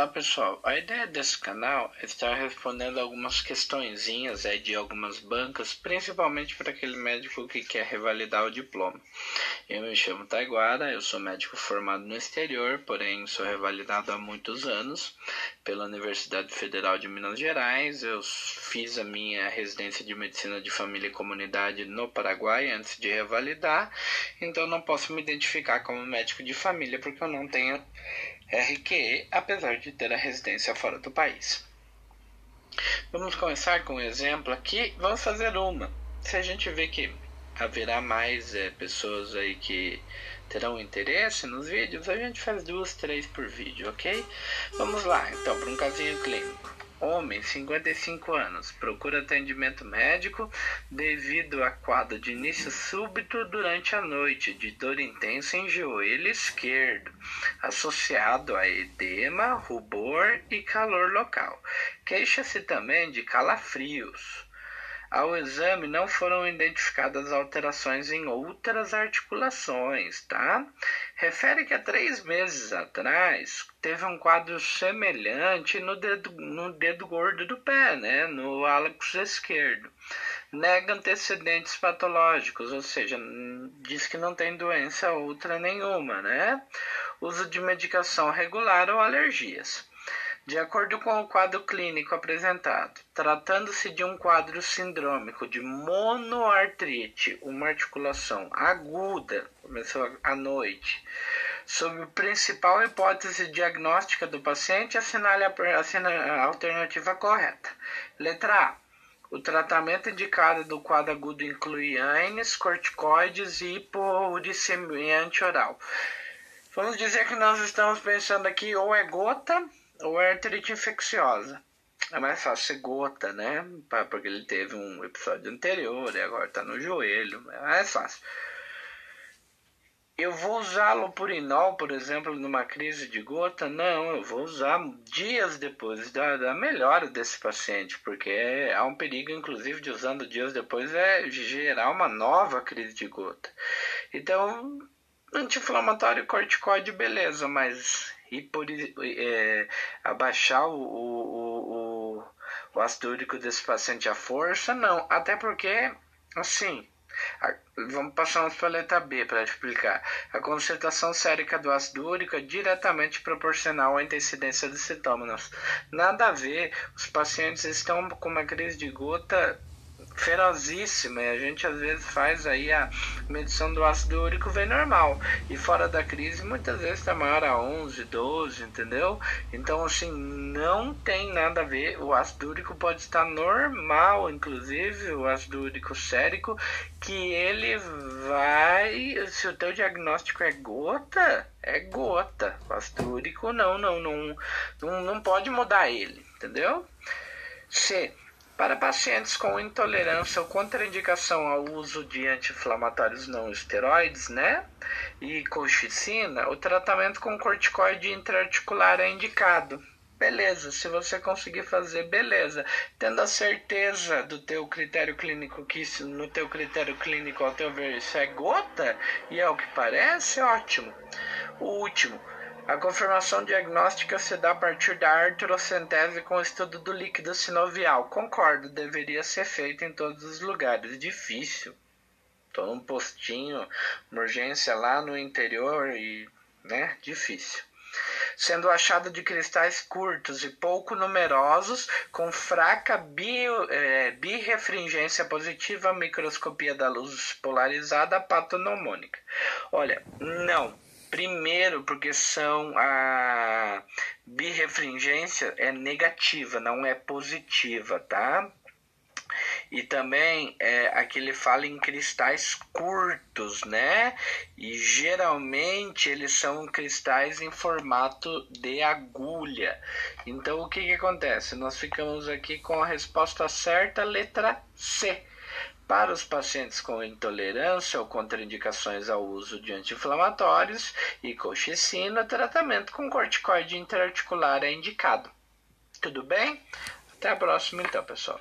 Olá pessoal, a ideia desse canal é estar respondendo algumas questõezinhas aí de algumas bancas, principalmente para aquele médico que quer revalidar o diploma. Eu me chamo Taiguara, eu sou médico formado no exterior, porém sou revalidado há muitos anos pela Universidade Federal de Minas Gerais. Eu fiz a minha residência de medicina de família e comunidade no Paraguai antes de revalidar, então não posso me identificar como médico de família porque eu não tenho RQE, apesar de ter a residência fora do país. Vamos começar com um exemplo aqui. Vamos fazer uma. Se a gente vê que haverá mais é, pessoas aí que terão interesse nos vídeos, a gente faz duas, três por vídeo, ok? Vamos lá, então, para um casinho clínico. Homem, 55 anos, procura atendimento médico devido a quadro de início súbito durante a noite de dor intensa em joelho esquerdo, associado a edema, rubor e calor local. Queixa-se também de calafrios. Ao exame não foram identificadas alterações em outras articulações, tá? Refere que há três meses atrás teve um quadro semelhante no dedo, no dedo gordo do pé, né? No hálux esquerdo. Nega antecedentes patológicos, ou seja, diz que não tem doença outra nenhuma, né? Uso de medicação regular ou alergias. De acordo com o quadro clínico apresentado, tratando-se de um quadro sindrômico de monoartrite, uma articulação aguda, começou à noite, sob a principal hipótese diagnóstica do paciente, assinale a, alternativa correta. Letra A. O tratamento indicado do quadro agudo inclui ANES, corticoides e hipouricemia anti-oral. Vamos dizer que nós estamos pensando aqui ou é gota ou é artrite infecciosa. É mais fácil ser gota, né? Porque ele teve um episódio anterior e agora tá no joelho. É fácil. Eu vou usar lopurinol, por exemplo, numa crise de gota? Não, eu vou usar dias depois da, da melhora desse paciente, porque há um perigo, inclusive, de usando dias depois é gerar uma nova crise de gota. Então, anti-inflamatório corticoide, beleza, mas e por é, abaixar o, o, o, o ácido úrico desse paciente à força, não. Até porque, assim, a, vamos passar para a letra B para explicar. A concentração sérica do ácido úrico é diretamente proporcional à incidência dos sintomas. Nada a ver, os pacientes estão com uma crise de gota ferozíssima e a gente às vezes faz aí a medição do ácido úrico vem normal e fora da crise muitas vezes está maior a 11, 12, entendeu? Então assim, não tem nada a ver, o ácido úrico pode estar normal, inclusive o ácido úrico sérico, que ele vai, se o teu diagnóstico é gota, é gota, o ácido úrico não, não, não, não, não pode mudar ele, entendeu? C para pacientes com intolerância ou contraindicação ao uso de anti-inflamatórios não esteroides, né? E colchicina, o tratamento com corticoide intraarticular é indicado. Beleza, se você conseguir fazer, beleza. Tendo a certeza do teu critério clínico que isso, no teu critério clínico, ao teu ver, isso é gota, e é o que parece, ótimo. O último, a confirmação diagnóstica se dá a partir da artrocentese com o estudo do líquido sinovial. Concordo, deveria ser feito em todos os lugares. Difícil. Estou num postinho, uma urgência lá no interior e, né, difícil. Sendo achado de cristais curtos e pouco numerosos, com fraca bio, é, birefringência positiva, microscopia da luz polarizada patonomônica. Olha, não Primeiro, porque são a birefringência é negativa, não é positiva, tá? E também é, aqui ele fala em cristais curtos, né? E geralmente eles são cristais em formato de agulha. Então o que, que acontece? Nós ficamos aqui com a resposta certa, letra C. Para os pacientes com intolerância ou contraindicações ao uso de anti-inflamatórios e colchicina, tratamento com corticoide interarticular é indicado. Tudo bem? Até a próxima então, pessoal.